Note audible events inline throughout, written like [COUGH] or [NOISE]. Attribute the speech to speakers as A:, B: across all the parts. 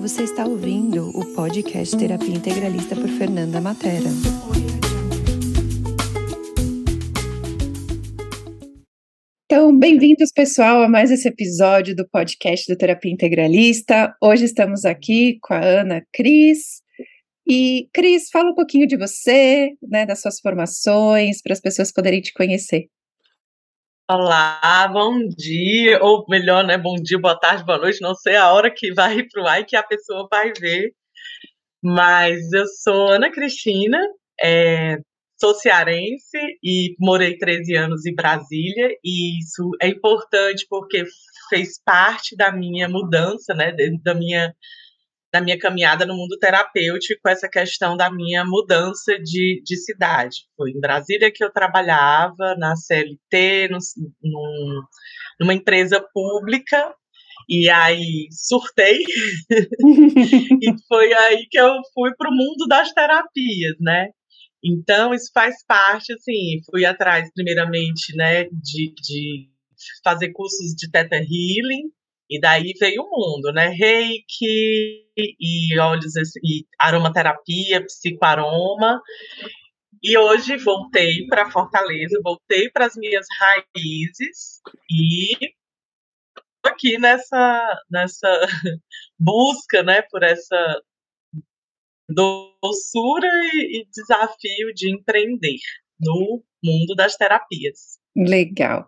A: você está ouvindo o podcast Terapia Integralista por Fernanda Matera. Então, bem-vindos, pessoal, a mais esse episódio do podcast do Terapia Integralista. Hoje estamos aqui com a Ana Cris. E, Cris, fala um pouquinho de você, né, das suas formações, para as pessoas poderem te conhecer.
B: Olá, bom dia, ou melhor, né, bom dia, boa tarde, boa noite, não sei a hora que vai ir [LAUGHS] pro ar e que a pessoa vai ver, mas eu sou Ana Cristina, é, sou cearense e morei 13 anos em Brasília, e isso é importante porque fez parte da minha mudança, né, da minha da minha caminhada no mundo terapêutico, essa questão da minha mudança de, de cidade. Foi em Brasília que eu trabalhava, na CLT, no, num, numa empresa pública, e aí surtei, [LAUGHS] e foi aí que eu fui para o mundo das terapias, né? Então, isso faz parte, assim, fui atrás, primeiramente, né, de, de fazer cursos de Theta Healing, e daí veio o mundo, né? Reiki e óleos e aromaterapia, psicoaroma. E hoje voltei para Fortaleza, voltei para as minhas raízes e aqui nessa nessa [LAUGHS] busca, né, por essa doçura e, e desafio de empreender no mundo das terapias.
A: Legal.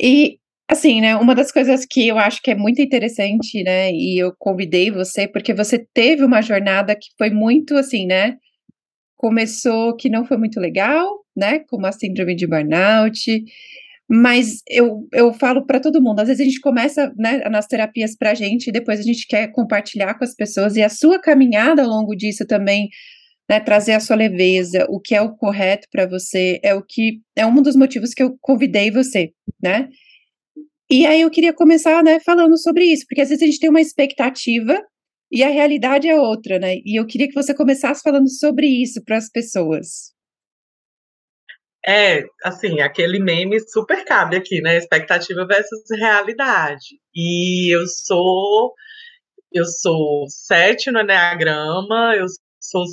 A: E Assim, né, uma das coisas que eu acho que é muito interessante, né, e eu convidei você porque você teve uma jornada que foi muito assim, né, começou que não foi muito legal, né, como a síndrome de burnout, mas eu, eu falo para todo mundo, às vezes a gente começa, né, nas terapias pra gente e depois a gente quer compartilhar com as pessoas e a sua caminhada ao longo disso também, né, trazer a sua leveza, o que é o correto para você, é o que é um dos motivos que eu convidei você, né? E aí eu queria começar, né, falando sobre isso, porque às vezes a gente tem uma expectativa e a realidade é outra, né? E eu queria que você começasse falando sobre isso para as pessoas.
B: É, assim, aquele meme super cabe aqui, né? Expectativa versus realidade. E eu sou eu sou sete no Enneagrama, eu sou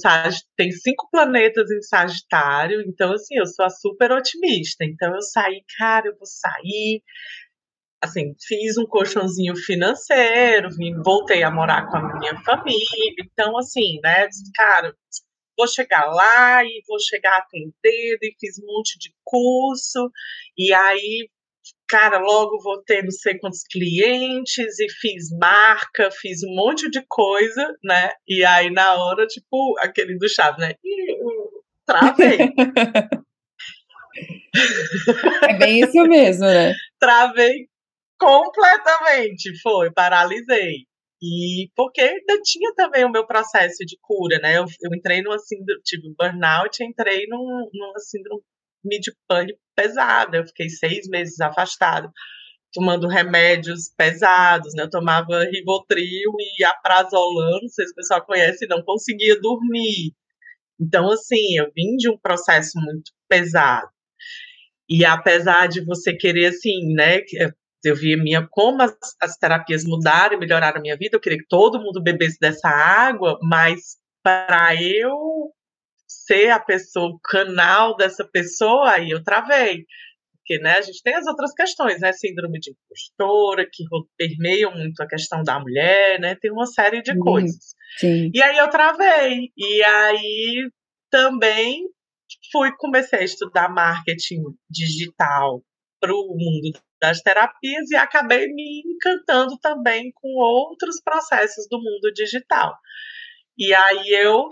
B: tem cinco planetas em Sagitário, então assim, eu sou a super otimista. Então eu saí, cara, eu vou sair, assim, fiz um colchãozinho financeiro, voltei a morar com a minha família, então, assim, né, cara, vou chegar lá e vou chegar atendendo, e fiz um monte de curso, e aí, cara, logo vou ter não sei quantos clientes, e fiz marca, fiz um monte de coisa, né, e aí, na hora, tipo, aquele do chave, né, travei. [LAUGHS]
A: É bem isso mesmo, né?
B: Travei Completamente, foi, paralisei. E porque ainda tinha também o meu processo de cura, né? Eu, eu entrei numa síndrome, tive um burnout, entrei num, numa síndrome de pânico pesada. Eu fiquei seis meses afastado, tomando remédios pesados, né? Eu tomava Rivotril e Aprazolam, não sei se o pessoal conhece, não conseguia dormir. Então, assim, eu vim de um processo muito pesado. E apesar de você querer, assim, né, eu via minha, como as, as terapias mudaram e melhoraram a minha vida, eu queria que todo mundo bebesse dessa água, mas para eu ser a pessoa, o canal dessa pessoa, aí eu travei. Porque, né, a gente tem as outras questões, né, síndrome de impostora, que permeiam muito a questão da mulher, né, tem uma série de coisas. Sim. E aí eu travei, e aí também fui, comecei a estudar marketing digital para o mundo das terapias e acabei me encantando também com outros processos do mundo digital. E aí eu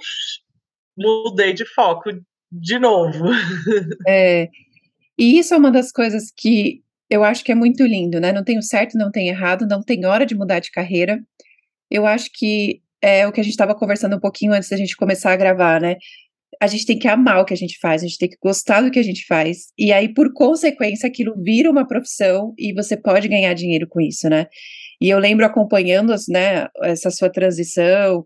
B: mudei de foco de novo. [LAUGHS]
A: É, e isso é uma das coisas que eu acho que é muito lindo, né? Não tem o certo, não tem errado, não tem hora de mudar de carreira. Eu acho que é o que a gente estava conversando um pouquinho antes da gente começar a gravar, né? A gente tem que amar o que a gente faz, a gente tem que gostar do que a gente faz, e aí, por consequência, aquilo vira uma profissão e você pode ganhar dinheiro com isso, né? E eu lembro acompanhando, né, essa sua transição,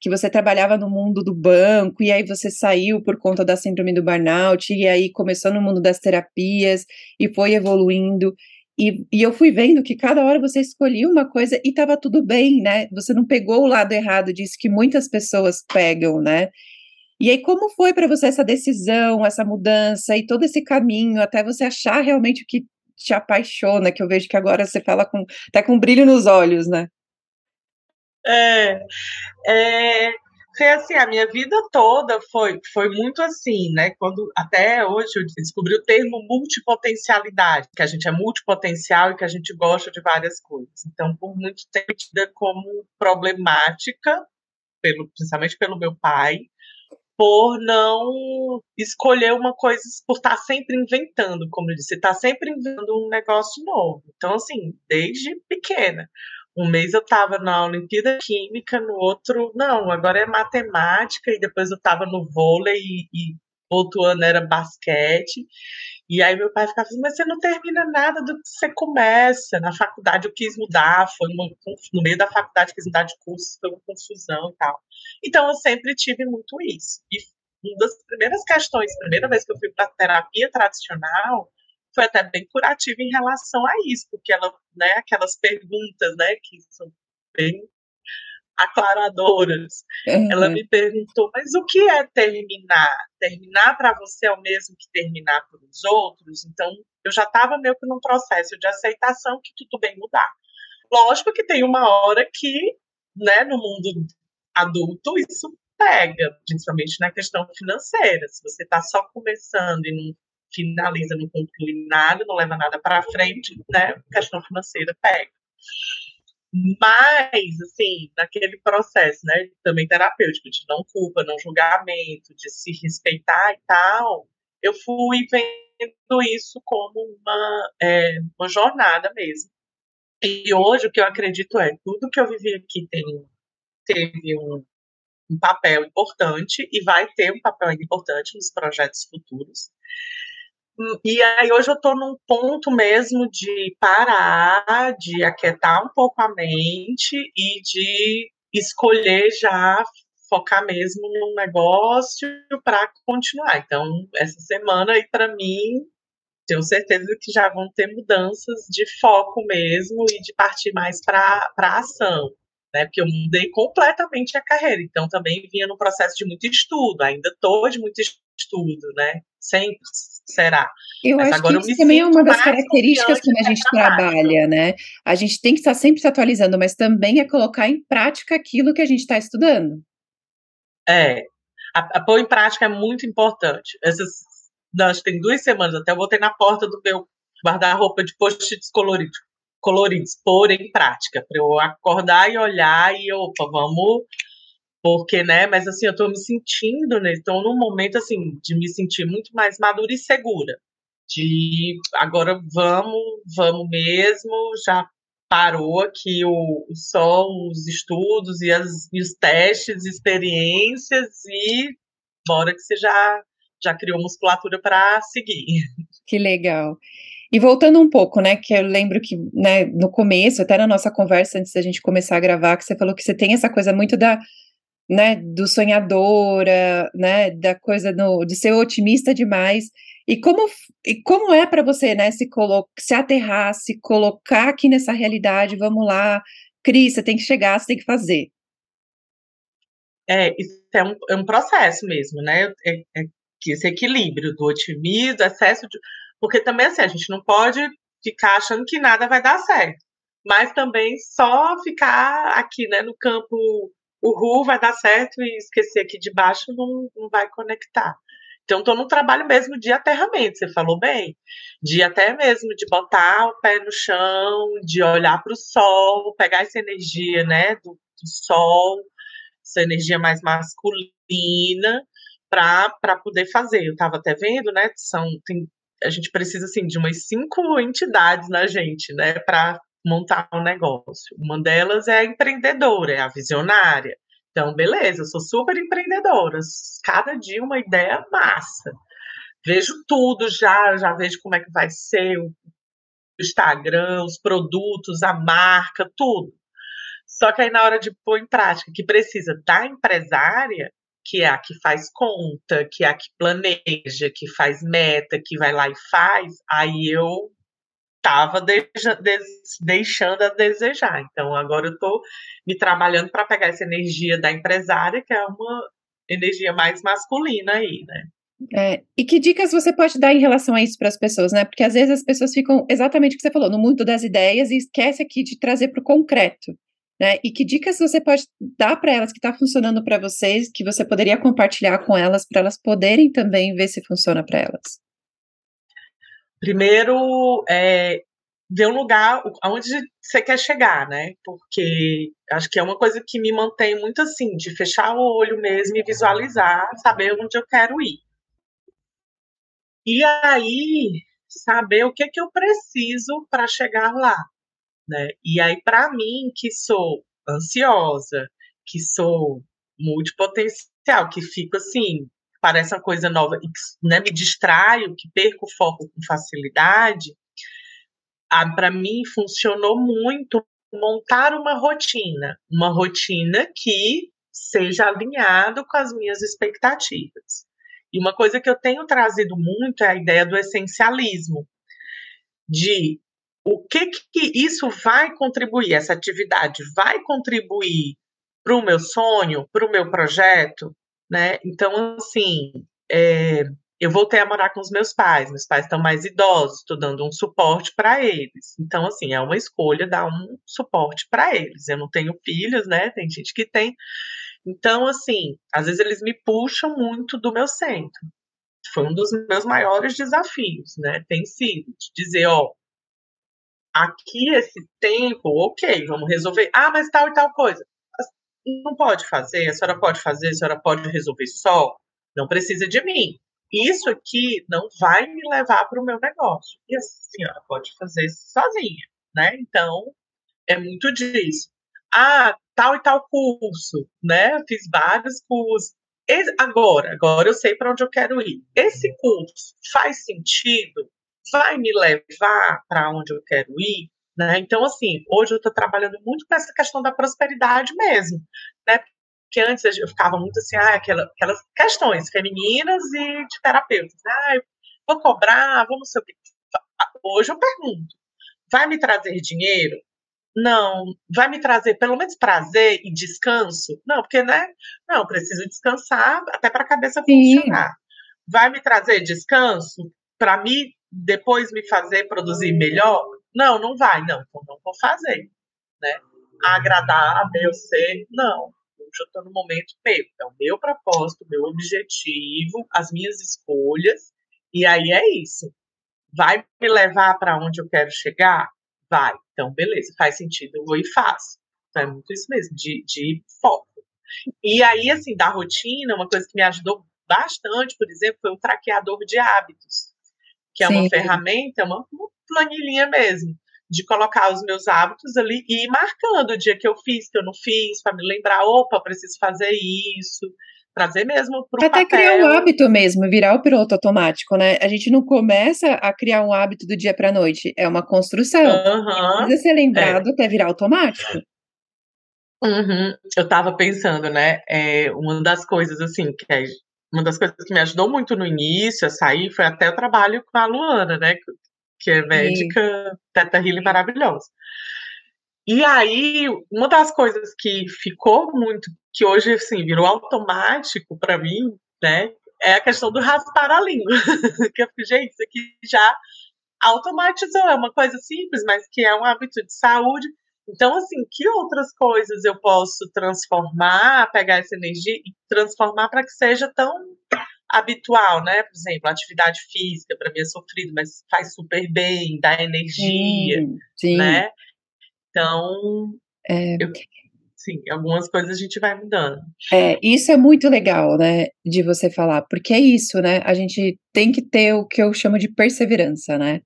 A: que você trabalhava no mundo do banco, e aí você saiu por conta da síndrome do burnout, e aí começou no mundo das terapias, e foi evoluindo. e, e eu fui vendo que cada hora você escolhia uma coisa e estava tudo bem, né? Você não pegou o lado errado disso que muitas pessoas pegam, né? E aí, como foi para você essa decisão, essa mudança e todo esse caminho até você achar realmente o que te apaixona, que eu vejo que agora você fala com, até com brilho nos olhos, né?
B: É, é, foi assim, a minha vida toda foi, foi muito assim, né? Quando até hoje eu descobri o termo multipotencialidade, que a gente é multipotencial e que a gente gosta de várias coisas. Então, por muito tempo tida como problemática, pelo, principalmente pelo meu pai, por não escolher uma coisa, por estar sempre inventando, como eu disse, estar sempre inventando um negócio novo. Então, assim, desde pequena. Um mês eu estava na Olimpíada Química, no outro, não, agora é matemática, e depois eu estava no vôlei, e, e outro ano era basquete. E aí meu pai ficava assim, mas você não termina nada do que você começa. Na faculdade eu quis mudar, foi uma, no meio da faculdade quis mudar de curso, foi uma confusão e tal. Então eu sempre tive muito isso. E uma das primeiras questões, primeira vez que eu fui para terapia tradicional, foi até bem curativa em relação a isso, porque ela, né, aquelas perguntas, né, que são bem aclaradoras. Uhum. Ela me perguntou, mas o que é terminar? Terminar para você é o mesmo que terminar para os outros? Então, eu já estava meio que num processo de aceitação que tudo bem mudar. Lógico que tem uma hora que, né, no mundo adulto, isso pega, principalmente na questão financeira. Se você está só começando e não finaliza, não conclui nada, não leva nada para frente, né, a questão financeira pega. Mas, assim, naquele processo, né, também terapêutico, de não culpa, não julgamento, de se respeitar e tal, eu fui vendo isso como uma, é, uma jornada mesmo. E hoje o que eu acredito é, tudo que eu vivi aqui tem, teve um, um papel importante e vai ter um papel importante nos projetos futuros. E aí hoje eu estou num ponto mesmo de parar, de aquietar um pouco a mente e de escolher já focar mesmo no negócio para continuar. Então, essa semana aí para mim, tenho certeza que já vão ter mudanças de foco mesmo e de partir mais para a ação. Né, porque eu mudei completamente a carreira, então também vinha no processo de muito estudo, ainda estou de muito estudo, né? Sempre será.
A: Eu Mas acho que isso também é uma das características que a gente trabalha, né? A gente tem que estar sempre se atualizando, mas também é colocar em prática aquilo que a gente está estudando.
B: É, a, a pôr em prática é muito importante. Essas, nós tem duas semanas, até eu botei na porta do meu guarda-roupa de post-its coloridos, coloridos, pôr em prática, para eu acordar e olhar e, opa, vamos porque, né, mas assim, eu tô me sentindo, né, estou num momento, assim, de me sentir muito mais madura e segura, de agora vamos, vamos mesmo, já parou aqui o, o só os estudos e, as, e os testes, experiências e bora que você já, já criou musculatura para seguir.
A: Que legal. E voltando um pouco, né, que eu lembro que, né, no começo, até na nossa conversa antes da gente começar a gravar, que você falou que você tem essa coisa muito da né, do sonhadora, né, da coisa no, de ser otimista demais. E como, e como é para você, né, se, colo se aterrar, se colocar aqui nessa realidade, vamos lá, Cris, você tem que chegar, você tem que fazer.
B: É, isso é um, é um processo mesmo, né, é, é esse equilíbrio do otimismo, excesso de... Porque também, assim, a gente não pode ficar achando que nada vai dar certo, mas também só ficar aqui, né, no campo o RU vai dar certo e esquecer aqui de baixo não, não vai conectar. Então, estou no trabalho mesmo de aterramento, você falou bem, de até mesmo de botar o pé no chão, de olhar para o sol, pegar essa energia, né, do, do sol, essa energia mais masculina, para poder fazer. Eu estava até vendo, né, são, tem, a gente precisa, assim, de umas cinco entidades na gente, né, para montar um negócio. Uma delas é a empreendedora, é a visionária. Então, beleza, eu sou super empreendedora. Cada dia uma ideia massa. Vejo tudo já, já vejo como é que vai ser o Instagram, os produtos, a marca, tudo. Só que aí na hora de pôr em prática, que precisa da empresária, que é a que faz conta, que é a que planeja, que faz meta, que vai lá e faz, aí eu estava deixando a desejar. Então, agora eu estou me trabalhando para pegar essa energia da empresária, que é uma energia mais masculina aí, né?
A: É, e que dicas você pode dar em relação a isso para as pessoas, né? Porque às vezes as pessoas ficam exatamente o que você falou, no mundo das ideias e esquece aqui de trazer para o concreto, né? E que dicas você pode dar para elas que está funcionando para vocês, que você poderia compartilhar com elas para elas poderem também ver se funciona para elas?
B: Primeiro, é, ver um lugar aonde você quer chegar, né? Porque acho que é uma coisa que me mantém muito assim, de fechar o olho mesmo e visualizar, saber onde eu quero ir. E aí, saber o que, que eu preciso para chegar lá. Né? E aí, para mim, que sou ansiosa, que sou multipotencial, que fico assim, parece uma coisa nova, e né, me distraio, que perco o foco com facilidade, para mim funcionou muito montar uma rotina, uma rotina que seja alinhado com as minhas expectativas. E uma coisa que eu tenho trazido muito é a ideia do essencialismo, de o que que isso vai contribuir, essa atividade vai contribuir para o meu sonho, para o meu projeto, né? Então, assim, é, eu voltei a morar com os meus pais, meus pais estão mais idosos, estou dando um suporte para eles. Então, assim, é uma escolha dar um suporte para eles. Eu não tenho filhos, né? Tem gente que tem. Então, assim, às vezes eles me puxam muito do meu centro. Foi um dos meus maiores desafios, né? Tem sido de dizer, ó, aqui esse tempo, ok, vamos resolver. Ah, mas tal e tal coisa. Não pode fazer, a senhora pode fazer, a senhora pode resolver só. Não precisa de mim. Isso aqui não vai me levar para o meu negócio. E a senhora pode fazer sozinha, né? Então, é muito disso. Ah, tal e tal curso, né? Fiz vários cursos. Agora, agora eu sei para onde eu quero ir. Esse curso faz sentido? Vai me levar para onde eu quero ir? Né? Então, assim, hoje eu estou trabalhando muito com essa questão da prosperidade mesmo, né? Porque antes eu ficava muito assim, ah, aquela, aquelas questões femininas e de terapeutas. Ah, vou cobrar, o quê. Hoje eu pergunto, vai me trazer dinheiro? Não. Vai me trazer pelo menos prazer e descanso? Não, porque, né? Não, preciso descansar até para a cabeça Sim. funcionar. Vai me trazer descanso para mim depois me fazer produzir melhor? Não, não vai. Não, então não vou fazer. Né? Agradar a meu ser? Não. Hoje eu estou no momento meu. É o meu propósito, meu objetivo, as minhas escolhas. E aí é isso. Vai me levar para onde eu quero chegar? Vai. Então, beleza, faz sentido, eu vou e faço. Então, é muito isso mesmo, de, de foco. E aí, assim, da rotina, uma coisa que me ajudou bastante, por exemplo, foi o traqueador de hábitos, que é Sim. uma ferramenta, uma, uma planilhinha mesmo, de colocar os meus hábitos ali e ir marcando o dia que eu fiz, que eu não fiz, para me lembrar, opa, preciso fazer isso, trazer mesmo para o
A: Até papel. criar um hábito mesmo, virar o piloto automático, né? A gente não começa a criar um hábito do dia para a noite, é uma construção. Uhum, Precisa ser lembrado é. até virar automático.
B: Uhum. Eu estava pensando, né? É, uma das coisas assim que é, uma das coisas que me ajudou muito no início a sair foi até o trabalho com a Luana, né? Que é médica, teta healing maravilhosa. E aí, uma das coisas que ficou muito, que hoje, assim, virou automático para mim, né, é a questão do raspar a língua. [LAUGHS] que eu fico, gente, isso aqui já automatizou, é uma coisa simples, mas que é um hábito de saúde. Então, assim, que outras coisas eu posso transformar, pegar essa energia e transformar para que seja tão habitual, né? Por exemplo, atividade física para mim é sofrido, mas faz super bem, dá energia, sim, sim. né? Então, é... eu, sim, algumas coisas a gente vai mudando.
A: É, isso é muito legal, né, de você falar, porque é isso, né? A gente tem que ter o que eu chamo de perseverança, né?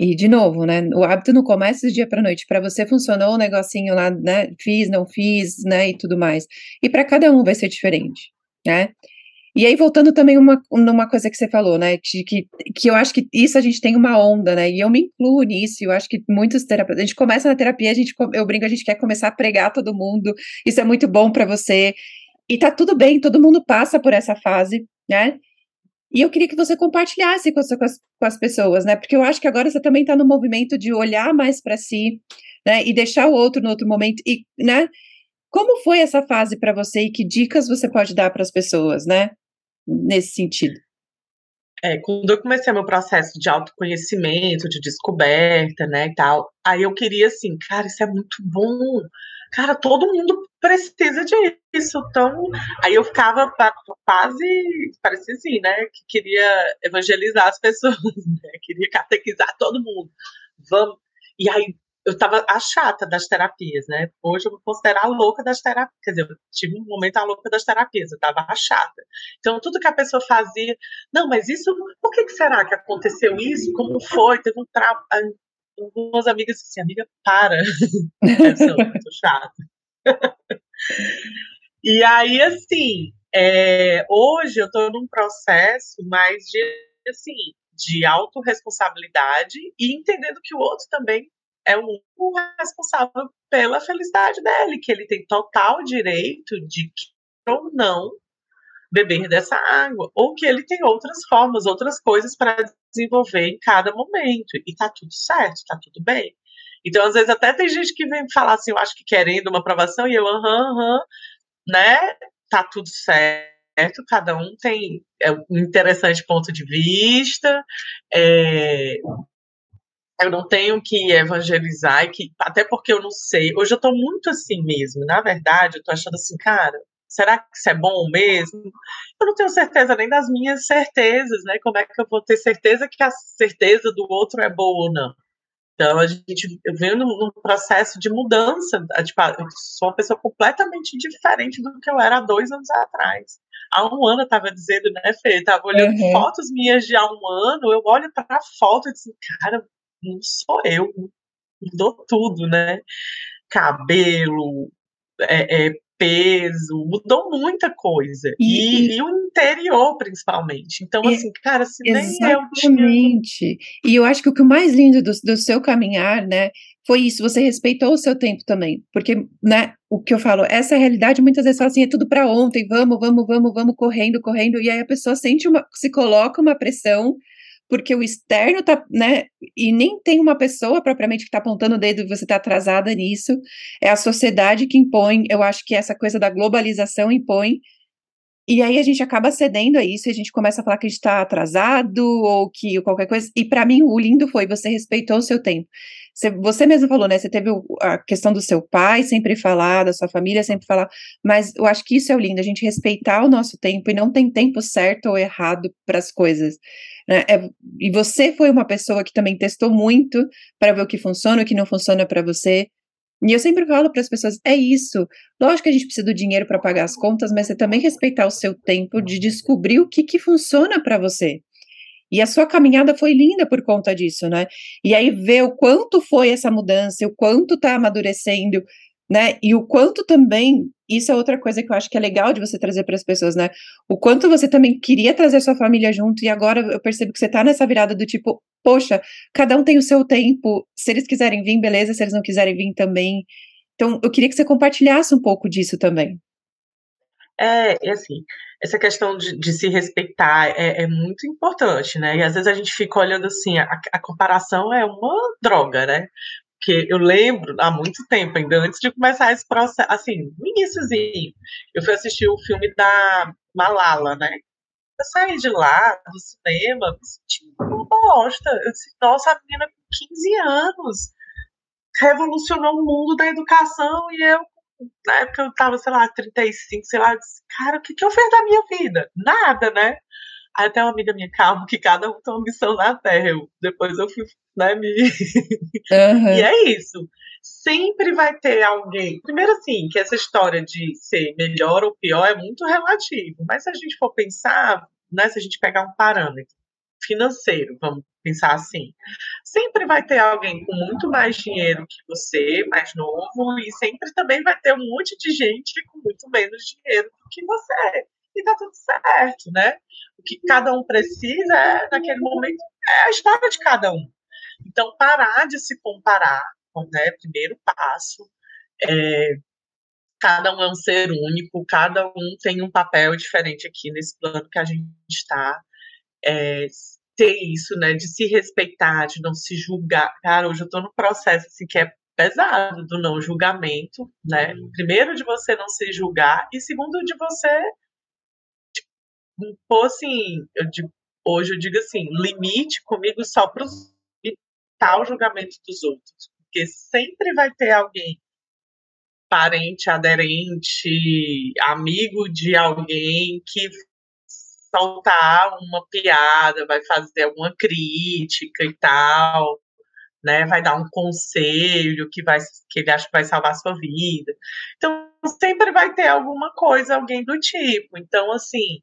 A: E, de novo, né, o hábito não começa do dia para noite. Para você funcionou o negocinho lá, né, fiz, não fiz, né, e tudo mais. E para cada um vai ser diferente, né? E aí, voltando também uma, numa coisa que você falou, né? De que, que eu acho que isso a gente tem uma onda, né? E eu me incluo nisso, eu acho que muitos terapeutas. A gente começa na terapia, a gente, eu brinco, a gente quer começar a pregar todo mundo, isso é muito bom para você. E tá tudo bem, todo mundo passa por essa fase, né? E eu queria que você compartilhasse com, com, as, com as pessoas, né? Porque eu acho que agora você também está no movimento de olhar mais para si, né? E deixar o outro no outro momento, e, né? Como foi essa fase para você e que dicas você pode dar para as pessoas, né? Nesse sentido.
B: É, quando eu comecei meu processo de autoconhecimento, de descoberta, né, e tal, aí eu queria assim, cara, isso é muito bom. Cara, todo mundo precisa disso. Então, aí eu ficava quase, parecia assim, né, que queria evangelizar as pessoas, [LAUGHS] né, queria catequizar todo mundo. Vamos. E aí eu tava a chata das terapias, né? Hoje eu vou considerar a louca das terapias. Quer dizer, eu tive um momento a louca das terapias, eu tava a chata. Então, tudo que a pessoa fazia, não, mas isso, por que, que será que aconteceu isso? Como foi? Teve um trauma. Algumas amigas assim, amiga, para. eu tô chata. e aí, assim, é, hoje eu tô num processo mais de, assim, de autorresponsabilidade e entendendo que o outro também é o responsável pela felicidade dele, que ele tem total direito de ou não beber dessa água, ou que ele tem outras formas, outras coisas para desenvolver em cada momento, e tá tudo certo, tá tudo bem. Então, às vezes, até tem gente que vem falar assim, eu acho que querendo uma aprovação, e eu, aham, aham, né, tá tudo certo, cada um tem é, um interessante ponto de vista, é, eu não tenho que evangelizar, e que, até porque eu não sei. Hoje eu tô muito assim mesmo. Na verdade, eu tô achando assim, cara, será que isso é bom mesmo? Eu não tenho certeza nem das minhas certezas, né? Como é que eu vou ter certeza que a certeza do outro é boa ou não? Então, a gente, venho num, processo de mudança. Tipo, eu sou uma pessoa completamente diferente do que eu era há dois anos atrás. Há um ano eu estava dizendo, né, Fê? Eu tava olhando uhum. fotos minhas de há um ano, eu olho para a foto e digo, cara, não sou eu, mudou tudo, né? Cabelo, é, é, peso, mudou muita coisa. E, e, e, o interior, principalmente. Então, assim, cara, se
A: exatamente. nem eu tinha... E eu acho que o que mais lindo do, do seu caminhar, né, foi isso, você respeitou o seu tempo também. Porque, né, o que eu falo, essa realidade muitas vezes fala assim, é tudo para ontem, vamos, vamos, vamos, vamos, correndo, correndo, e aí a pessoa sente uma, se coloca uma pressão porque o externo tá, né, e nem tem uma pessoa propriamente que está apontando o dedo e você está atrasada nisso, é a sociedade que impõe, eu acho que essa coisa da globalização impõe, e aí a gente acaba cedendo a isso, a gente começa a falar que a gente está atrasado, ou que qualquer coisa, e para mim o lindo foi, você respeitou o seu tempo, você, você mesmo falou, né? Você teve a questão do seu pai sempre falar, da sua família sempre falar, mas eu acho que isso é o lindo, a gente respeitar o nosso tempo e não tem tempo certo ou errado para as coisas. Né? É, e você foi uma pessoa que também testou muito para ver o que funciona, o que não funciona para você. E eu sempre falo para as pessoas: é isso. Lógico que a gente precisa do dinheiro para pagar as contas, mas você também respeitar o seu tempo de descobrir o que, que funciona para você. E a sua caminhada foi linda por conta disso, né? E aí ver o quanto foi essa mudança, o quanto está amadurecendo, né? E o quanto também, isso é outra coisa que eu acho que é legal de você trazer para as pessoas, né? O quanto você também queria trazer sua família junto, e agora eu percebo que você está nessa virada do tipo, poxa, cada um tem o seu tempo, se eles quiserem vir, beleza, se eles não quiserem vir também. Então, eu queria que você compartilhasse um pouco disso também.
B: É, e assim, essa questão de, de se respeitar é, é, muito importante, né? E às vezes a gente fica olhando assim, a, a comparação é uma droga, né? Porque eu lembro há muito tempo, ainda antes de começar esse processo, assim, no iníciozinho, eu fui assistir o filme da Malala, né? Eu saí de lá, do cinema, me senti uma bosta. Eu disse, nossa, a menina com 15 anos revolucionou o mundo da educação e eu na época eu tava, sei lá, 35, sei lá, disse, cara, o que, que eu fiz da minha vida? Nada, né? Aí até uma amiga minha, calma, que cada um tem uma missão na Terra. Eu, depois eu fui, né, me... Uhum. e é isso. Sempre vai ter alguém. Primeiro, assim, que essa história de ser melhor ou pior é muito relativo. Mas se a gente for pensar, né, se a gente pegar um parâmetro financeiro, vamos pensar assim. Sempre vai ter alguém com muito mais dinheiro que você, mais novo, e sempre também vai ter um monte de gente com muito menos dinheiro do que você. E tá tudo certo, né? O que cada um precisa é, naquele momento, é a história de cada um. Então, parar de se comparar, né? Primeiro passo. É, cada um é um ser único, cada um tem um papel diferente aqui nesse plano que a gente está. é, ter isso, né, de se respeitar, de não se julgar. Cara, hoje eu tô no processo assim que é pesado do não julgamento, né? Primeiro de você não se julgar e segundo de você pôr assim, eu digo, hoje eu digo assim, limite comigo só para tal julgamento dos outros, porque sempre vai ter alguém parente, aderente, amigo de alguém que soltar uma piada, vai fazer alguma crítica e tal, né? Vai dar um conselho que vai que ele acha que vai salvar a sua vida. Então sempre vai ter alguma coisa, alguém do tipo. Então assim,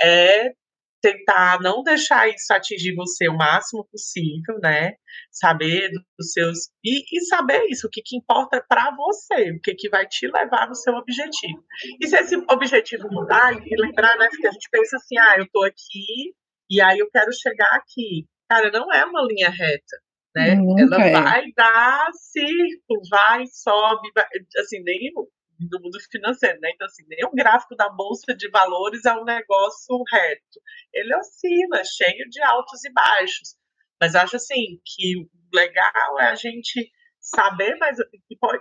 B: é tentar não deixar isso atingir você o máximo possível, né? Saber dos seus e, e saber isso, o que, que importa para você, o que, que vai te levar no seu objetivo. E se esse objetivo mudar, e lembrar, né, que a gente pensa assim, ah, eu tô aqui e aí eu quero chegar aqui. Cara, não é uma linha reta. Né? Ela é. vai dar circo, vai, sobe, vai, assim, nem do mundo financeiro, né? Então, assim, o gráfico da Bolsa de Valores é um negócio reto. Ele oscila, cheio de altos e baixos. Mas acho, assim, que o legal é a gente saber mais.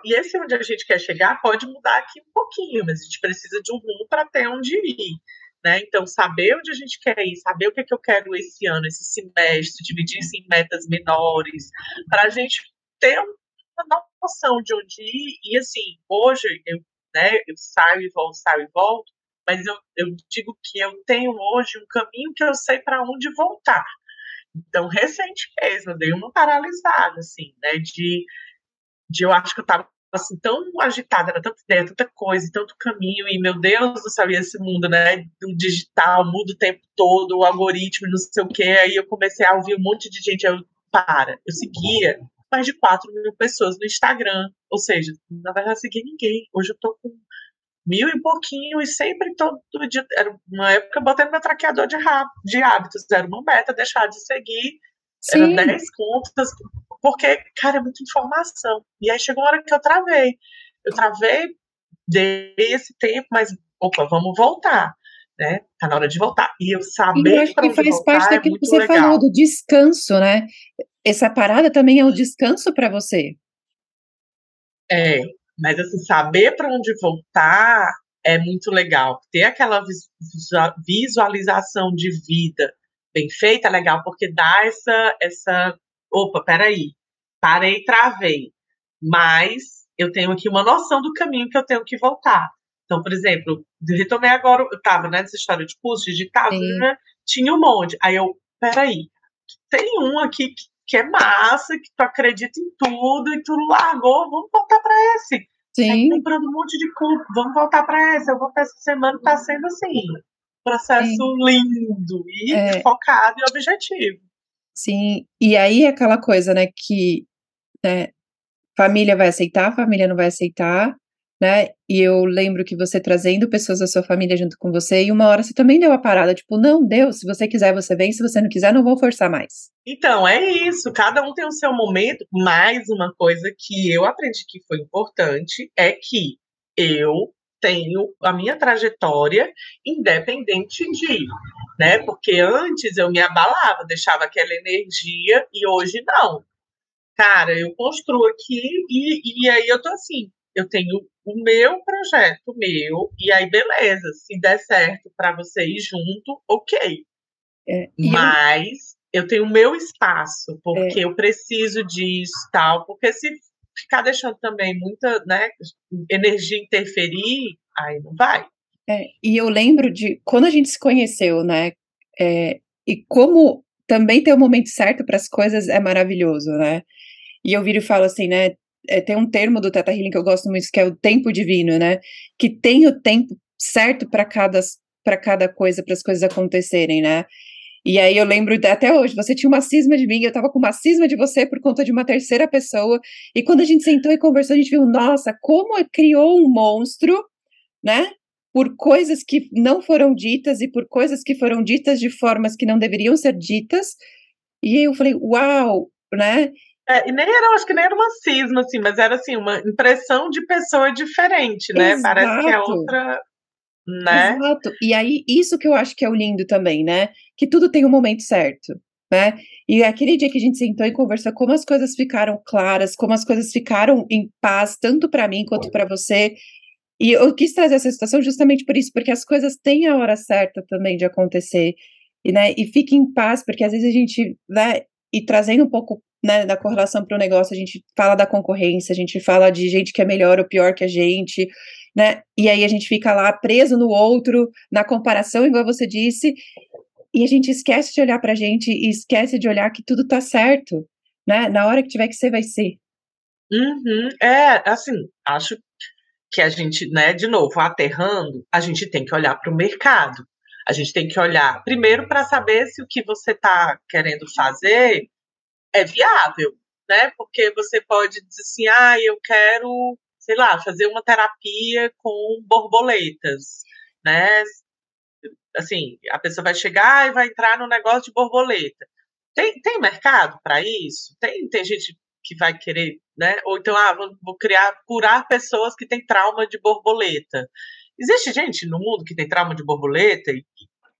B: E esse onde a gente quer chegar pode mudar aqui um pouquinho, mas a gente precisa de um rumo para ter onde ir. Né? Então, saber onde a gente quer ir, saber o que, é que eu quero esse ano, esse semestre, dividir isso em metas menores, para a gente ter uma noção de onde ir. E assim, hoje eu, né, eu saio e volto, saio e volto, mas eu, eu digo que eu tenho hoje um caminho que eu sei para onde voltar. Então, recente mesmo, eu dei uma paralisada, assim, né, de, de eu acho que eu estava assim, tão agitada, era tanta ideia, tanta coisa, tanto caminho, e meu Deus do céu, esse mundo, né, do digital, muda o tempo todo, o algoritmo, não sei o que, aí eu comecei a ouvir um monte de gente, eu, para, eu seguia mais de 4 mil pessoas no Instagram. Ou seja, na verdade, segui ninguém. Hoje eu tô com mil e pouquinho e sempre todo dia. Era uma época botando meu traqueador de, de hábitos. Era uma meta deixar de seguir. Sim. Era 10 contas. Porque, cara, é muita informação. E aí chegou uma hora que eu travei. Eu travei, dei esse tempo, mas, opa, vamos voltar. Né? Tá na hora de voltar. E eu saber.
A: E eu acho que faz parte é daquilo é que você legal. falou, do descanso, né? essa parada também é um descanso para você.
B: É, mas assim, saber para onde voltar é muito legal. Ter aquela visualização de vida bem feita é legal, porque dá essa, essa. Opa, peraí, parei, travei. Mas eu tenho aqui uma noção do caminho que eu tenho que voltar. Então, por exemplo, retomei agora, eu estava né, nessa história de curso digital, né, tinha um monte. Aí eu, peraí, tem um aqui que que é massa, que tu acredita em tudo e tu largou, vamos voltar para esse. Sim. Aí comprando um monte de culpa, vamos voltar para esse. Eu vou para essa semana, tá sendo assim, processo Sim. lindo e é. focado e objetivo.
A: Sim, e aí é aquela coisa, né, que né, família vai aceitar, família não vai aceitar, né? E eu lembro que você trazendo pessoas da sua família junto com você, e uma hora você também deu a parada, tipo, não, Deus, se você quiser, você vem, se você não quiser, não vou forçar mais.
B: Então, é isso, cada um tem o seu momento. Mais uma coisa que eu aprendi que foi importante é que eu tenho a minha trajetória independente de, né? Porque antes eu me abalava, deixava aquela energia e hoje não. Cara, eu construo aqui e, e aí eu tô assim, eu tenho o meu projeto, meu, e aí beleza, se der certo para você ir junto, ok. É, Mas eu... eu... tenho o meu espaço, porque é. eu preciso disso tal, porque se ficar deixando também muita né, energia interferir, aí não vai.
A: É, e eu lembro de quando a gente se conheceu, né? É, e como também ter o momento certo para as coisas é maravilhoso, né? E eu viro e falo assim, né? É, tem um termo do Teta Healing que eu gosto muito, que é o tempo divino, né? Que tem o tempo certo para cada, para cada coisa, para as coisas acontecerem, né? E aí eu lembro até hoje, você tinha uma cisma de mim, eu tava com uma cisma de você por conta de uma terceira pessoa. E quando a gente sentou e conversou, a gente viu, nossa, como criou um monstro, né? Por coisas que não foram ditas e por coisas que foram ditas de formas que não deveriam ser ditas. E aí eu falei, uau, né?
B: É, e nem era, acho que nem era uma cisma, assim, mas era assim, uma impressão de pessoa diferente, né? Exato. Parece que é outra. né?
A: Exato. E aí, isso que eu acho que é o lindo também, né? Que tudo tem um momento certo, né? E aquele dia que a gente sentou e conversou, como as coisas ficaram claras, como as coisas ficaram em paz, tanto para mim quanto para você. E eu quis trazer essa situação justamente por isso, porque as coisas têm a hora certa também de acontecer. E, né, e fique em paz, porque às vezes a gente, né, e trazendo um pouco né, da correlação para o negócio, a gente fala da concorrência, a gente fala de gente que é melhor ou pior que a gente, né? E aí a gente fica lá preso no outro, na comparação, igual você disse, e a gente esquece de olhar para a gente e esquece de olhar que tudo tá certo, né? Na hora que tiver que ser, vai ser.
B: Uhum. É, assim, acho que a gente, né, de novo, aterrando, a gente tem que olhar para o mercado. A gente tem que olhar primeiro para saber se o que você está querendo fazer é viável, né? Porque você pode dizer assim, ah, eu quero sei lá, fazer uma terapia com borboletas, né? Assim, a pessoa vai chegar e vai entrar no negócio de borboleta. Tem, tem mercado para isso? Tem, tem gente que vai querer, né? Ou então, ah, vou, vou criar, curar pessoas que têm trauma de borboleta. Existe gente no mundo que tem trauma de borboleta e,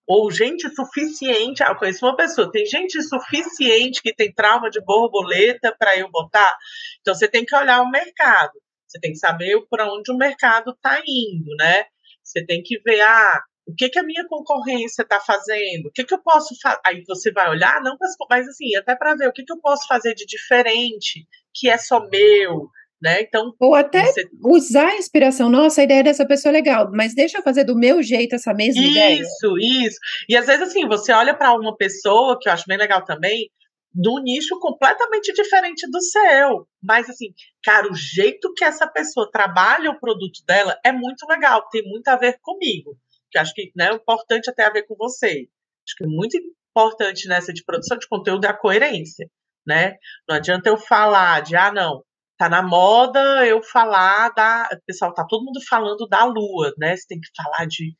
B: ou gente suficiente. Ah, eu conheço uma pessoa, tem gente suficiente que tem trauma de borboleta para eu botar. Então você tem que olhar o mercado. Você tem que saber para onde o mercado está indo, né? Você tem que ver, ah, o que, que a minha concorrência está fazendo? O que, que eu posso fazer? Aí você vai olhar, não, mas assim, até para ver o que, que eu posso fazer de diferente, que é só meu, né? Então,
A: ou até você... usar a inspiração. Nossa, a ideia dessa pessoa é legal, mas deixa eu fazer do meu jeito essa mesma
B: isso,
A: ideia.
B: Isso, isso. E às vezes assim, você olha para uma pessoa que eu acho bem legal também, num nicho completamente diferente do seu. Mas, assim, cara, o jeito que essa pessoa trabalha o produto dela é muito legal, tem muito a ver comigo. Que acho que né, é importante até a ver com você. Acho que é muito importante nessa de produção de conteúdo é a coerência, né? Não adianta eu falar de, ah, não, tá na moda eu falar da. Pessoal, tá todo mundo falando da lua, né? Você tem que falar de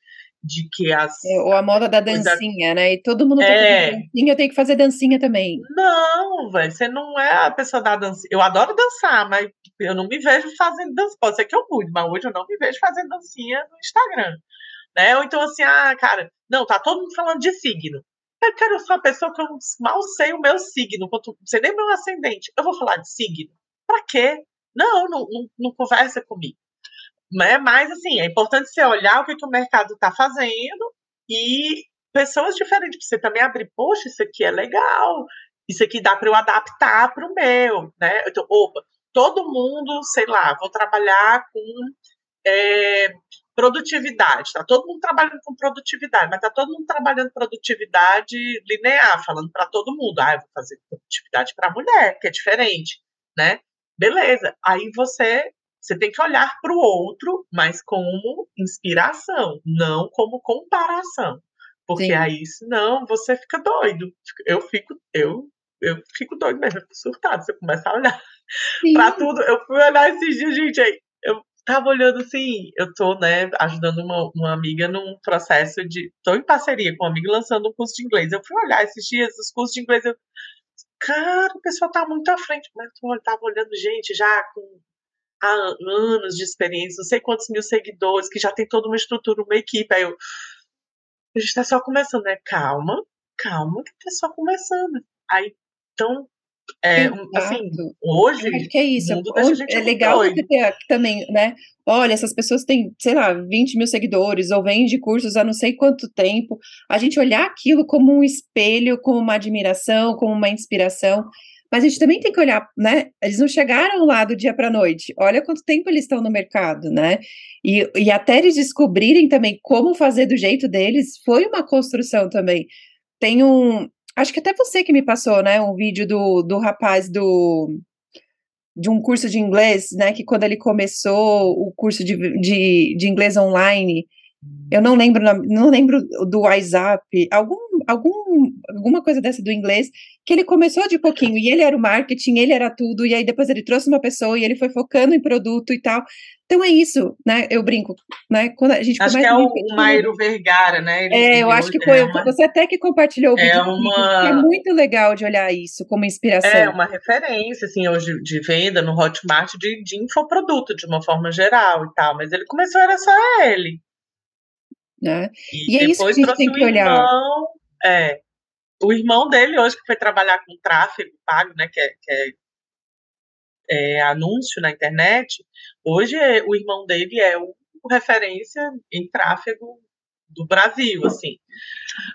B: de que as.
A: É, ou a moda da dancinha, né? E todo mundo é. tá dancinha, eu tenho que fazer dancinha também.
B: Não, velho, você não é a pessoa da dancinha. Eu adoro dançar, mas eu não me vejo fazendo dança. Pode ser que eu mude, mas hoje eu não me vejo fazendo dancinha no Instagram. Né? Ou então assim, ah, cara, não, tá todo mundo falando de signo. Eu quero ser uma pessoa que eu mal sei o meu signo, quanto, sei nem meu ascendente. Eu vou falar de signo? Pra quê? Não, não, não, não conversa comigo né? Mas assim, é importante você olhar o que, que o mercado está fazendo e pessoas diferentes, você também abrir, poxa, isso aqui é legal, isso aqui dá para eu adaptar para o meu, né? Então, opa, todo mundo, sei lá, vou trabalhar com é, produtividade, tá todo mundo trabalhando com produtividade, mas tá todo mundo trabalhando produtividade linear, falando para todo mundo, ah, eu vou fazer produtividade para mulher, que é diferente, né? Beleza. Aí você você tem que olhar para o outro, mas como inspiração, não como comparação. Porque Sim. aí, senão, você fica doido. Eu fico, eu, eu fico doido mesmo, eu fico surtado. Você começa a olhar [LAUGHS] para tudo. Eu fui olhar esses dias, gente, aí eu tava olhando assim, eu tô, né, ajudando uma, uma amiga num processo de. tô em parceria com uma amiga lançando um curso de inglês. Eu fui olhar esses dias os cursos de inglês, eu. Cara, o pessoal tá muito à frente, mas eu tava olhando gente já com há anos de experiência, não sei quantos mil seguidores, que já tem toda uma estrutura, uma equipe. Aí eu. A gente tá só começando, né? Calma, calma, que tá só começando. Aí, então, é, assim, hoje.
A: Acho que é isso. é legal você ter aqui também, né? Olha, essas pessoas têm, sei lá, 20 mil seguidores, ou vende cursos há não sei quanto tempo. A gente olhar aquilo como um espelho, como uma admiração, como uma inspiração. Mas a gente também tem que olhar, né? Eles não chegaram lá do dia para a noite. Olha quanto tempo eles estão no mercado, né? E, e até eles descobrirem também como fazer do jeito deles, foi uma construção também. Tem um. Acho que até você que me passou, né? Um vídeo do, do rapaz do de um curso de inglês, né? Que quando ele começou o curso de, de, de inglês online, eu não lembro, não lembro do WhatsApp, algum, algum, alguma coisa dessa do inglês, que ele começou de pouquinho, e ele era o marketing, ele era tudo, e aí depois ele trouxe uma pessoa e ele foi focando em produto e tal. Então é isso, né? Eu brinco, né? Quando a gente
B: Acho que é o, o Mairo Vergara, né?
A: Ele, é, eu acho que foi. Uma, você até que compartilhou o é vídeo. É, uma, é muito legal de olhar isso como inspiração.
B: É uma referência, assim, hoje de venda no Hotmart de, de infoproduto, de uma forma geral e tal. Mas ele começou, era só ele
A: né?
B: E, e é isso que a gente tem que olhar. Irmão, é, o irmão dele hoje que foi trabalhar com tráfego pago, né, que é, que é, é anúncio na internet, hoje é, o irmão dele é o, o referência em tráfego do Brasil, assim.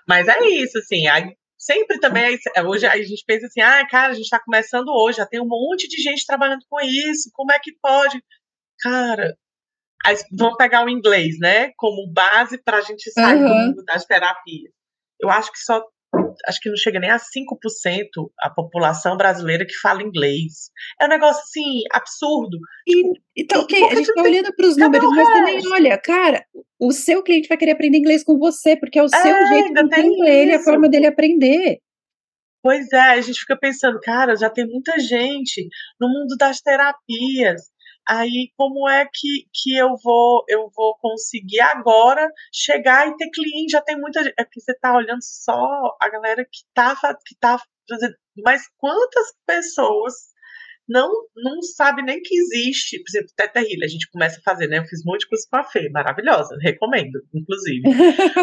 B: Mas é isso, assim, aí, sempre também, é, hoje a gente pensa assim, ah, cara, a gente está começando hoje, já tem um monte de gente trabalhando com isso, como é que pode? Cara, vamos pegar o inglês, né, como base para a gente sair uhum. do mundo das terapias. Eu acho que só acho que não chega nem a 5% a população brasileira que fala inglês. É um negócio assim, absurdo.
A: E, então, ok, a gente está olhando para os números, mas também, olha, cara, o seu cliente vai querer aprender inglês com você, porque é o seu é, jeito de entender ele, a forma dele aprender.
B: Pois é, a gente fica pensando, cara, já tem muita gente no mundo das terapias aí como é que, que eu vou eu vou conseguir agora chegar e ter cliente? Já tem muita gente. É que você está olhando só a galera que está que tá fazendo. Mas quantas pessoas não não sabe nem que existe, por exemplo, Teta Healer, a gente começa a fazer, né? Eu fiz um monte de coisa com a Fê, maravilhosa, recomendo, inclusive.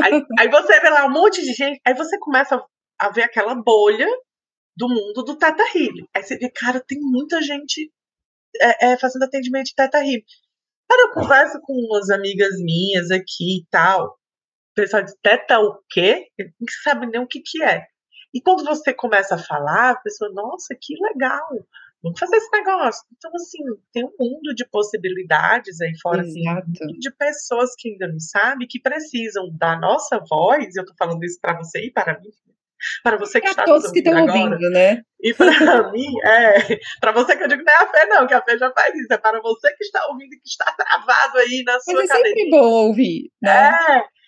B: aí, [LAUGHS] aí, você vê lá um monte de gente, aí você começa a ver aquela bolha do mundo do Teta Healer. Aí você vê, cara, tem muita gente é, é, fazendo atendimento de teta healing. Cara, eu converso com umas amigas minhas aqui e tal. O pessoal diz, teta o quê? Não sabe nem o que, que é. E quando você começa a falar, a pessoa, nossa, que legal, vamos fazer esse negócio. Então, assim, tem um mundo de possibilidades aí fora, assim, um mundo de pessoas que ainda não sabem, que precisam da nossa voz, eu tô falando isso para você e para mim, para você que está
A: todos que estão agora. ouvindo, né?
B: E para [LAUGHS] mim, é, para você que eu digo não é a fé não, que a fé já faz isso, é para você que está ouvindo e que está [LAUGHS] travado aí na sua
A: Mas é sempre bom ouvir, né?
B: É.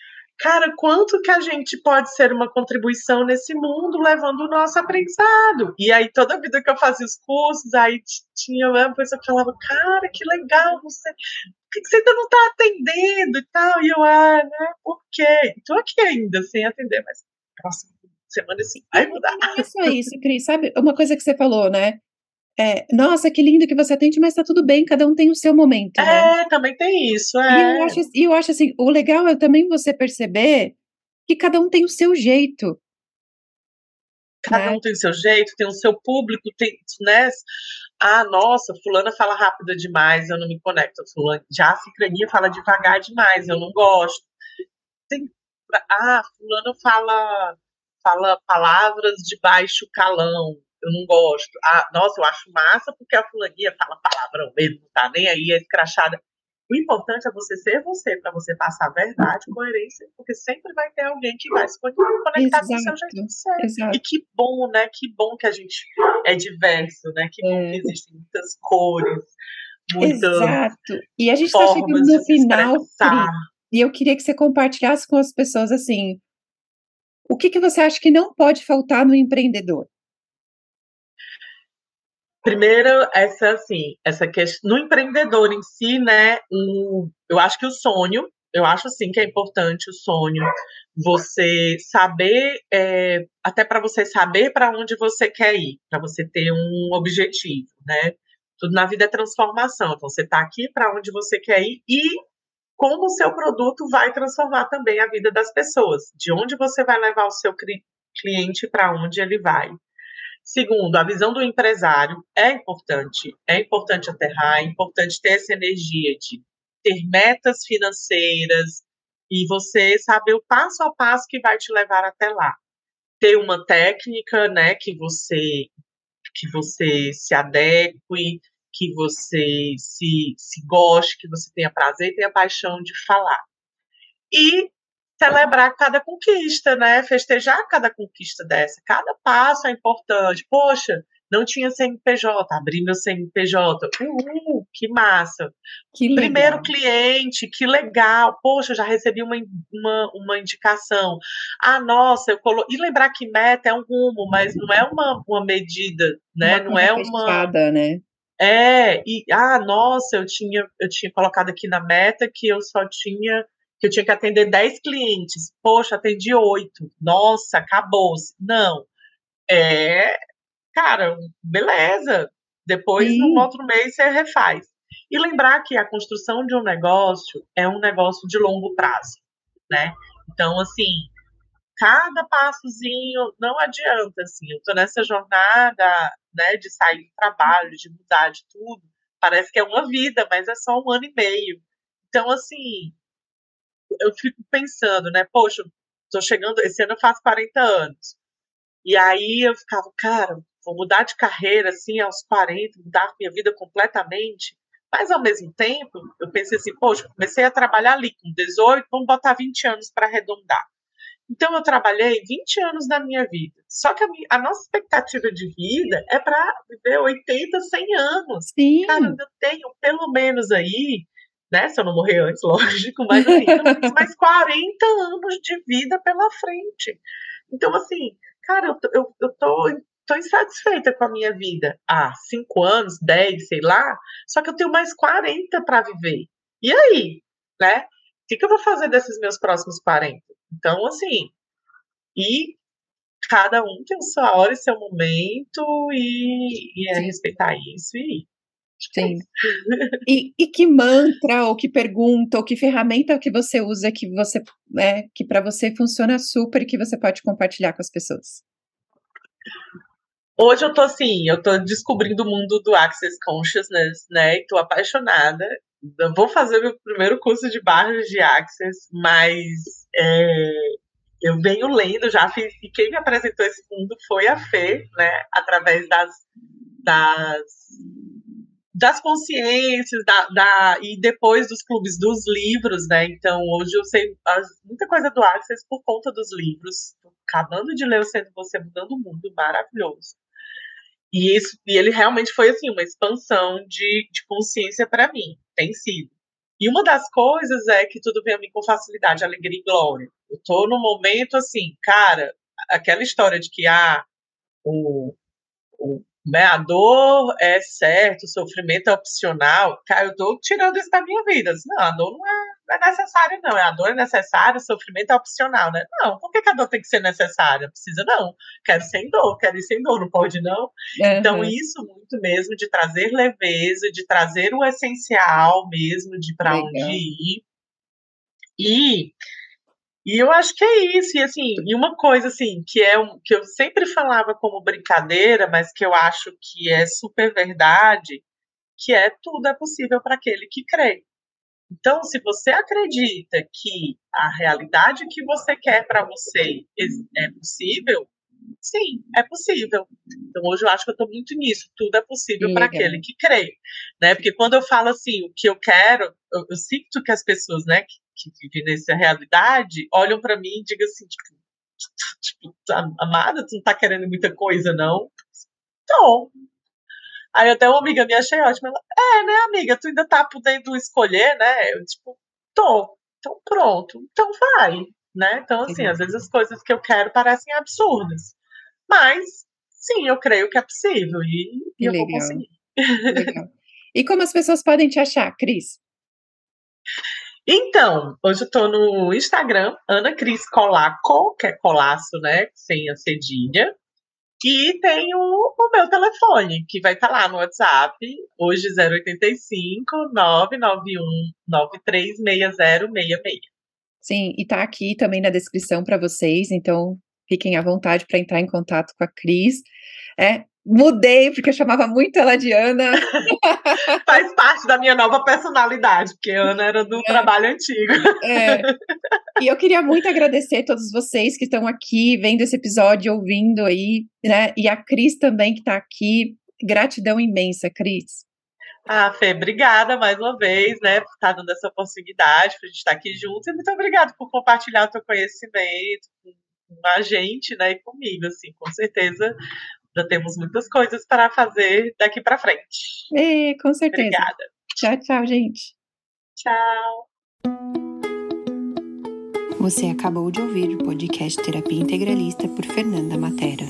B: Cara, quanto que a gente pode ser uma contribuição nesse mundo levando o nosso aprendizado? E aí, toda vida que eu fazia os cursos, aí tinha uma pessoa que falava, cara, que legal, você, por que você ainda não está atendendo e tal? E eu, ah, né, por quê? Estou aqui ainda, sem atender, mas próximo semana assim, vai mudar.
A: Não é só isso, Cris, sabe? Uma coisa que você falou, né? É, nossa, que lindo que você atende, mas tá tudo bem, cada um tem o seu momento.
B: Né? É, também tem isso. É.
A: E eu, acho, eu acho assim, o legal é também você perceber que cada um tem o seu jeito.
B: Cada né? um tem o seu jeito, tem o seu público, tem, né? Ah, nossa, fulana fala rápido demais, eu não me conecto. Fulana, já a cicrania fala devagar demais, eu não gosto. Tem, ah, fulano fala fala palavras de baixo calão. Eu não gosto. Ah, nossa, eu acho massa porque a fulaninha fala palavrão mesmo, tá nem aí, é escrachada. O importante é você ser você, para você passar a verdade, coerência, porque sempre vai ter alguém que vai se conectar exato, com o seu jeito de ser. Exato. E que bom, né? Que bom que a gente é diverso, né? Que bom que é. existem muitas cores, muitas. Exato.
A: E a gente está chegando no final, e eu queria que você compartilhasse com as pessoas assim o que, que você acha que não pode faltar no empreendedor?
B: Primeiro, essa assim, essa questão no empreendedor em si, né? Eu acho que o sonho, eu acho assim que é importante o sonho, você saber, é, até para você saber para onde você quer ir, para você ter um objetivo, né? Tudo na vida é transformação. Então, você está aqui para onde você quer ir e como o seu produto vai transformar também a vida das pessoas, de onde você vai levar o seu cliente para onde ele vai. Segundo, a visão do empresário é importante, é importante aterrar, é importante ter essa energia de ter metas financeiras e você saber o passo a passo que vai te levar até lá. Ter uma técnica, né, que você que você se adeque, que você se, se goste, que você tenha prazer e tenha paixão de falar. E celebrar cada conquista, né? Festejar cada conquista dessa. Cada passo é importante. Poxa, não tinha CNPJ, abri meu CNPJ. Uhul, que massa. Que Primeiro cliente, que legal. Poxa, já recebi uma, uma, uma indicação. Ah, nossa, eu colo... E lembrar que meta é um rumo, mas não é uma, uma medida, né? Uma não é uma.
A: Fechada, né?
B: É, e ah, nossa, eu tinha, eu tinha colocado aqui na meta que eu só tinha que eu tinha que atender 10 clientes. Poxa, atendi 8. Nossa, acabou-se. Não. É, cara, beleza. Depois, Sim. no outro mês, você refaz. E lembrar que a construção de um negócio é um negócio de longo prazo, né? Então, assim, cada passozinho não adianta, assim. Eu tô nessa jornada, né, de sair do trabalho, de mudar de tudo. Parece que é uma vida, mas é só um ano e meio. Então, assim, eu fico pensando, né, poxa, tô chegando, esse ano eu faço 40 anos. E aí eu ficava, cara, vou mudar de carreira, assim, aos 40, mudar minha vida completamente. Mas, ao mesmo tempo, eu pensei assim, poxa, comecei a trabalhar ali com 18, vamos botar 20 anos para arredondar. Então, eu trabalhei 20 anos da minha vida. Só que a, minha, a nossa expectativa de vida é para viver 80, 100 anos.
A: Sim.
B: Cara, eu tenho pelo menos aí, né? Se eu não morrer antes, [LAUGHS] lógico, mas menos mais 40 anos de vida pela frente. Então, assim, cara, eu, eu, eu tô estou insatisfeita com a minha vida há cinco anos, dez, sei lá, só que eu tenho mais 40 para viver. E aí? Né? O que, que eu vou fazer desses meus próximos 40? Então, assim, e cada um tem sua hora e seu momento, e, e é respeitar isso e
A: Sim. [LAUGHS] E, e, que mantra, ou que pergunta, ou que ferramenta que você usa que você, né, que para você funciona super e que você pode compartilhar com as pessoas?
B: Hoje eu tô assim, eu tô descobrindo o mundo do Access Consciousness, né? E tô apaixonada. Eu vou fazer meu primeiro curso de barras de Access, mas é, eu venho lendo, já e quem me apresentou esse mundo foi a Fê, né? Através das, das, das consciências, da, da, e depois dos clubes dos livros, né? Então hoje eu sei muita coisa do Access por conta dos livros. Acabando de ler o Sendo Você Mudando o Mundo, maravilhoso. E, isso, e ele realmente foi assim uma expansão de, de consciência para mim, tem sido. E uma das coisas é que tudo vem a mim com facilidade, alegria e glória. Eu tô num momento assim, cara, aquela história de que ah, o, o né, a dor é certo, o sofrimento é opcional. Cara, eu tô tirando isso da minha vida. Não, a dor não é, não é necessária, não. A dor é necessária, o sofrimento é opcional, né? Não, por que, que a dor tem que ser necessária? Não precisa, não. Quero sem dor, quero ir sem dor, não pode, não. Uhum. Então, isso muito mesmo de trazer leveza, de trazer o essencial mesmo, de para onde ir. E e eu acho que é isso, e assim, e uma coisa assim, que é um, que eu sempre falava como brincadeira, mas que eu acho que é super verdade, que é tudo é possível para aquele que crê. Então, se você acredita que a realidade que você quer para você é possível, sim, é possível. Então, hoje eu acho que eu estou muito nisso. Tudo é possível para aquele que crê. Né? Porque quando eu falo assim, o que eu quero, eu, eu sinto que as pessoas, né, que que vive nessa realidade olham para mim e digam assim, tipo, tipo, amada, tu não tá querendo muita coisa, não? Então. Aí até uma amiga minha achei ótima. Ela, é, né, amiga, tu ainda tá podendo escolher, né? Eu, tipo, tô. Então pronto. Então vai. Né? Então, assim, às vezes as coisas que eu quero parecem absurdas. Mas, sim, eu creio que é possível. E, e eu vou conseguir.
A: Legal. E como as pessoas podem te achar, Cris?
B: Então, hoje eu tô no Instagram, Ana Cris Colaco, que é colaço, né? Sem a cedilha. E tem o, o meu telefone, que vai estar tá lá no WhatsApp, hoje 085 991 936066.
A: Sim, e tá aqui também na descrição para vocês, então fiquem à vontade para entrar em contato com a Cris. É, Mudei, porque eu chamava muito ela de Ana. [LAUGHS]
B: Faz parte da minha nova personalidade, porque Ana era do é. trabalho antigo.
A: É. E eu queria muito agradecer a todos vocês que estão aqui, vendo esse episódio, ouvindo aí, né? E a Cris também, que está aqui. Gratidão imensa, Cris.
B: Ah, Fê, obrigada mais uma vez, né, por estar dando essa oportunidade, para a gente estar aqui juntos, e muito obrigada por compartilhar o teu conhecimento com a gente, né, e comigo, assim, com certeza ainda temos muitas coisas para fazer daqui para frente.
A: É, com certeza.
B: Obrigada.
A: Tchau, tchau, gente.
B: Tchau.
C: Você acabou de ouvir o podcast Terapia Integralista por Fernanda Matera.